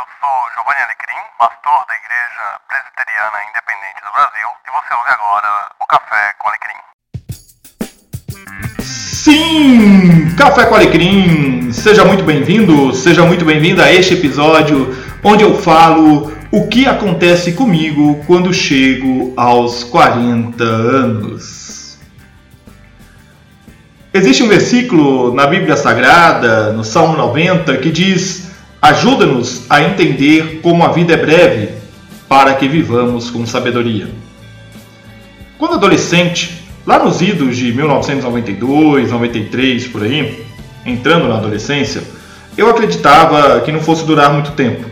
eu sou Giovanni Alecrim, pastor da Igreja Presbiteriana Independente do Brasil, e você ouve agora o Café com Alecrim. Sim, Café com Alecrim! Seja muito bem-vindo, seja muito bem-vinda a este episódio onde eu falo o que acontece comigo quando chego aos 40 anos. Existe um versículo na Bíblia Sagrada, no Salmo 90, que diz Ajuda-nos a entender como a vida é breve, para que vivamos com sabedoria. Quando adolescente, lá nos idos de 1992, 93, por aí, entrando na adolescência, eu acreditava que não fosse durar muito tempo.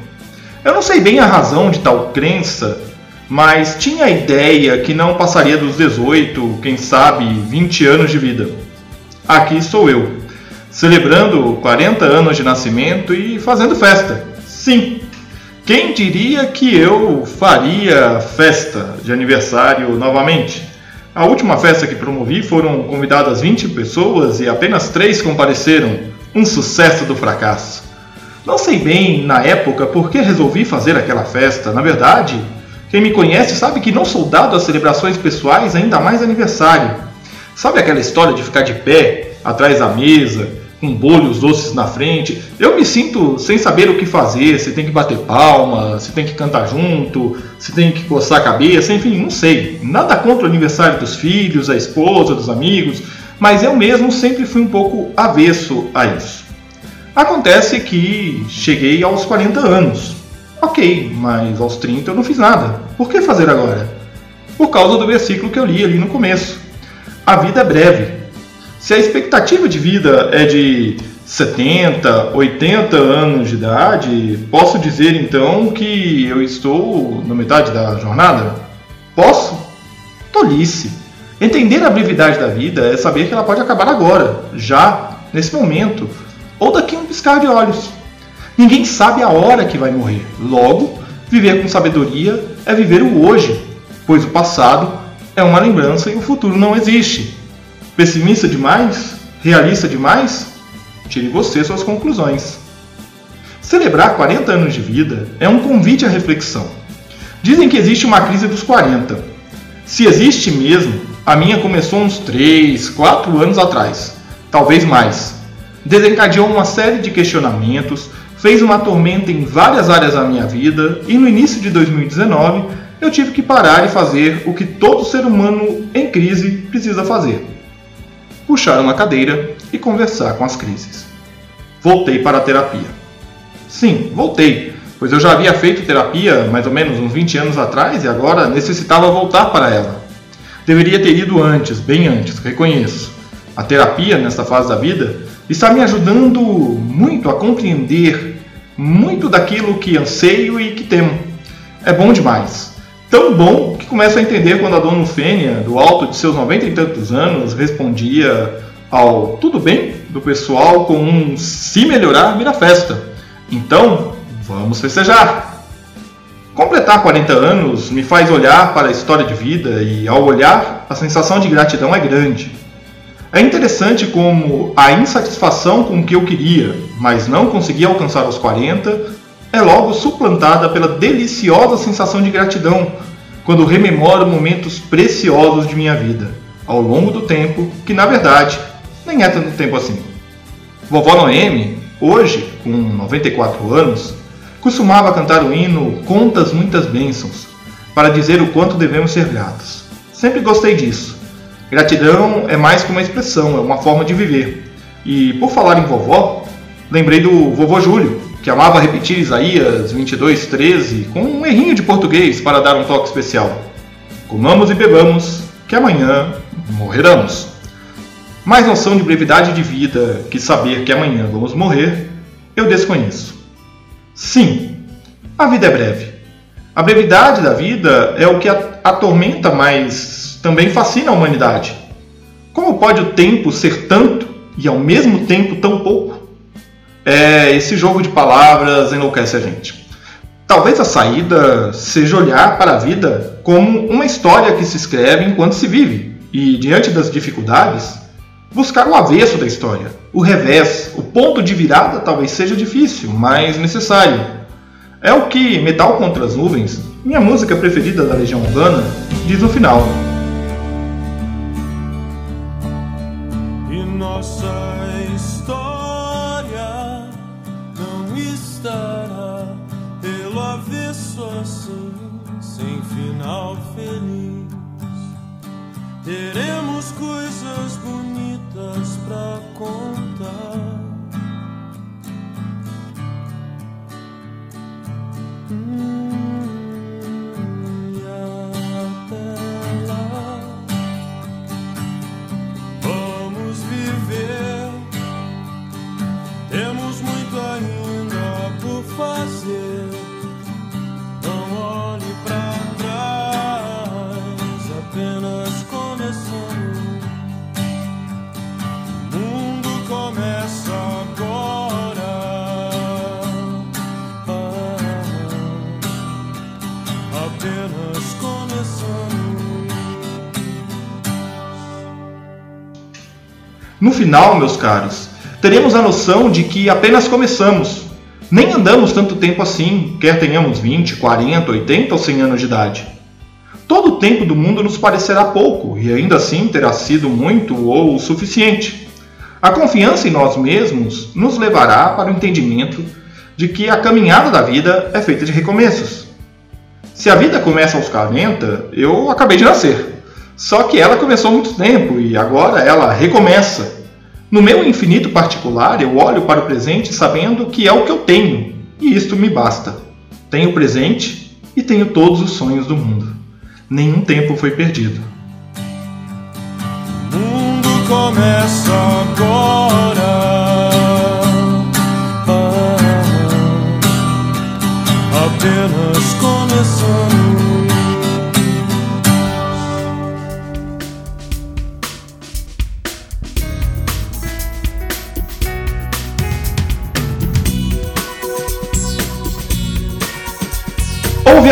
Eu não sei bem a razão de tal crença, mas tinha a ideia que não passaria dos 18, quem sabe 20 anos de vida. Aqui estou eu, celebrando 40 anos de nascimento e fazendo festa. Sim, quem diria que eu faria festa de aniversário novamente? A última festa que promovi foram convidadas 20 pessoas e apenas 3 compareceram. Um sucesso do fracasso. Não sei bem, na época, por que resolvi fazer aquela festa. Na verdade, quem me conhece sabe que não sou dado a celebrações pessoais, ainda mais aniversário. Sabe aquela história de ficar de pé, atrás da mesa, com bolhos doces na frente. Eu me sinto sem saber o que fazer, se tem que bater palma, se tem que cantar junto, se tem que coçar a cabeça, enfim, não sei. Nada contra o aniversário dos filhos, a esposa, dos amigos, mas eu mesmo sempre fui um pouco avesso a isso. Acontece que cheguei aos 40 anos. Ok, mas aos 30 eu não fiz nada. Por que fazer agora? Por causa do versículo que eu li ali no começo. A vida é breve, se a expectativa de vida é de 70, 80 anos de idade, posso dizer então que eu estou na metade da jornada? Posso? Tolice. Entender a brevidade da vida é saber que ela pode acabar agora, já, nesse momento, ou daqui a um piscar de olhos. Ninguém sabe a hora que vai morrer. Logo, viver com sabedoria é viver o hoje, pois o passado é uma lembrança e o futuro não existe. Pessimista demais? Realista demais? Tire você suas conclusões. Celebrar 40 anos de vida é um convite à reflexão. Dizem que existe uma crise dos 40. Se existe mesmo, a minha começou uns 3, 4 anos atrás, talvez mais. Desencadeou uma série de questionamentos, fez uma tormenta em várias áreas da minha vida e no início de 2019 eu tive que parar e fazer o que todo ser humano em crise precisa fazer puxar uma cadeira e conversar com as crises. Voltei para a terapia. Sim, voltei, pois eu já havia feito terapia mais ou menos uns 20 anos atrás e agora necessitava voltar para ela. Deveria ter ido antes, bem antes, reconheço. A terapia, nesta fase da vida, está me ajudando muito a compreender muito daquilo que anseio e que temo. É bom demais. Tão bom que começa a entender quando a dona Fênia, do alto de seus noventa e tantos anos, respondia ao tudo bem do pessoal com um se melhorar, vira festa. Então, vamos festejar. Completar 40 anos me faz olhar para a história de vida e, ao olhar, a sensação de gratidão é grande. É interessante como a insatisfação com o que eu queria, mas não consegui alcançar aos 40, é logo suplantada pela deliciosa sensação de gratidão quando rememoro momentos preciosos de minha vida, ao longo do tempo, que na verdade nem é tanto tempo assim. Vovó Noemi, hoje com 94 anos, costumava cantar o hino Contas Muitas Bênçãos, para dizer o quanto devemos ser gratos. Sempre gostei disso. Gratidão é mais que uma expressão, é uma forma de viver. E por falar em vovó, lembrei do vovô Júlio, que amava repetir Isaías 22, 13, com um errinho de português para dar um toque especial. Comamos e bebamos, que amanhã morreremos. Mais noção de brevidade de vida que saber que amanhã vamos morrer, eu desconheço. Sim, a vida é breve. A brevidade da vida é o que atormenta, mas também fascina a humanidade. Como pode o tempo ser tanto e ao mesmo tempo tão pouco? É, esse jogo de palavras enlouquece a gente. Talvez a saída seja olhar para a vida como uma história que se escreve enquanto se vive, e diante das dificuldades, buscar o avesso da história, o revés, o ponto de virada talvez seja difícil, mas necessário. É o que Metal contra as Nuvens, minha música preferida da Legião Urbana, diz no final. E nossa Teremos coisas No final, meus caros, teremos a noção de que apenas começamos. Nem andamos tanto tempo assim, quer tenhamos 20, 40, 80 ou 100 anos de idade. Todo o tempo do mundo nos parecerá pouco e ainda assim terá sido muito ou o suficiente. A confiança em nós mesmos nos levará para o entendimento de que a caminhada da vida é feita de recomeços. Se a vida começa aos 40, eu acabei de nascer. Só que ela começou muito tempo e agora ela recomeça. No meu infinito particular, eu olho para o presente sabendo que é o que eu tenho, e isto me basta. Tenho o presente e tenho todos os sonhos do mundo. Nenhum tempo foi perdido. O mundo começa.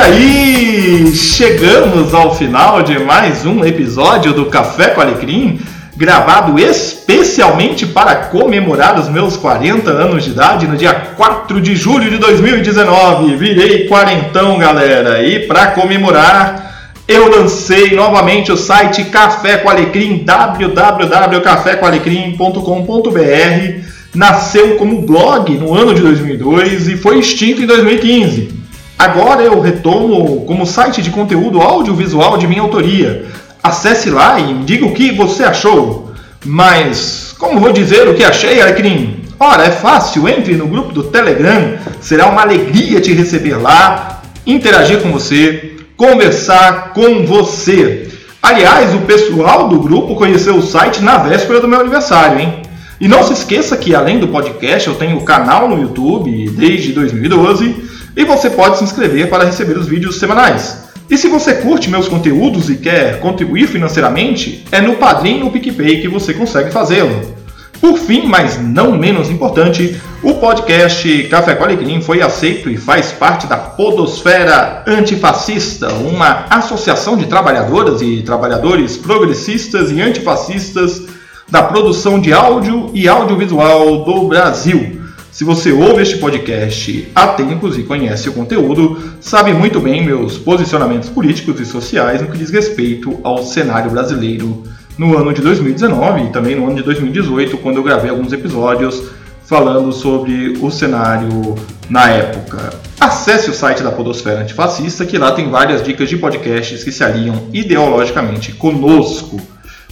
Aí! Chegamos ao final de mais um episódio do Café com Alecrim, gravado especialmente para comemorar os meus 40 anos de idade no dia 4 de julho de 2019. Virei quarentão, galera! E para comemorar, eu lancei novamente o site Café com Alecrim, www.cafécoalecrim.com.br. Nasceu como blog no ano de 2002 e foi extinto em 2015. Agora eu retomo como site de conteúdo audiovisual de minha autoria. Acesse lá e diga o que você achou. Mas como vou dizer o que achei, Alecrim? Ora, é fácil, entre no grupo do Telegram, será uma alegria te receber lá, interagir com você, conversar com você. Aliás, o pessoal do grupo conheceu o site na véspera do meu aniversário, hein? E não se esqueça que além do podcast, eu tenho o canal no YouTube desde 2012 e você pode se inscrever para receber os vídeos semanais. E se você curte meus conteúdos e quer contribuir financeiramente, é no Padrim no PicPay que você consegue fazê-lo. Por fim, mas não menos importante, o podcast Café com Alecrim foi aceito e faz parte da Podosfera Antifascista, uma associação de trabalhadoras e trabalhadores progressistas e antifascistas da produção de áudio e audiovisual do Brasil. Se você ouve este podcast há tempos e conhece o conteúdo, sabe muito bem meus posicionamentos políticos e sociais no que diz respeito ao cenário brasileiro no ano de 2019 e também no ano de 2018, quando eu gravei alguns episódios falando sobre o cenário na época. Acesse o site da Podosfera Antifascista, que lá tem várias dicas de podcasts que se alinham ideologicamente conosco.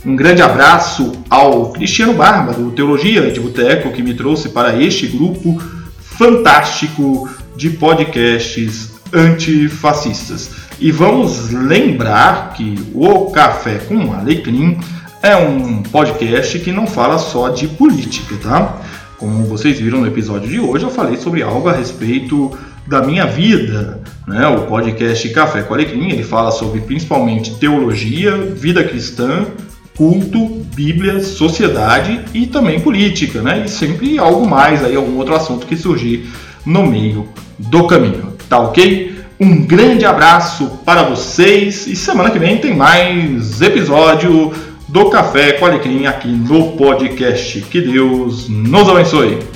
Um grande abraço ao Cristiano Barba, do Teologia de Boteco, que me trouxe para este grupo fantástico de podcasts antifascistas. E vamos lembrar que o Café com Alecrim é um podcast que não fala só de política, tá? Como vocês viram no episódio de hoje, eu falei sobre algo a respeito da minha vida. Né? O podcast Café com Alecrim ele fala sobre principalmente teologia, vida cristã culto, Bíblia, sociedade e também política, né? E sempre algo mais aí, algum outro assunto que surgir no meio do caminho, tá ok? Um grande abraço para vocês e semana que vem tem mais episódio do Café com Alecrim aqui no podcast. Que Deus nos abençoe.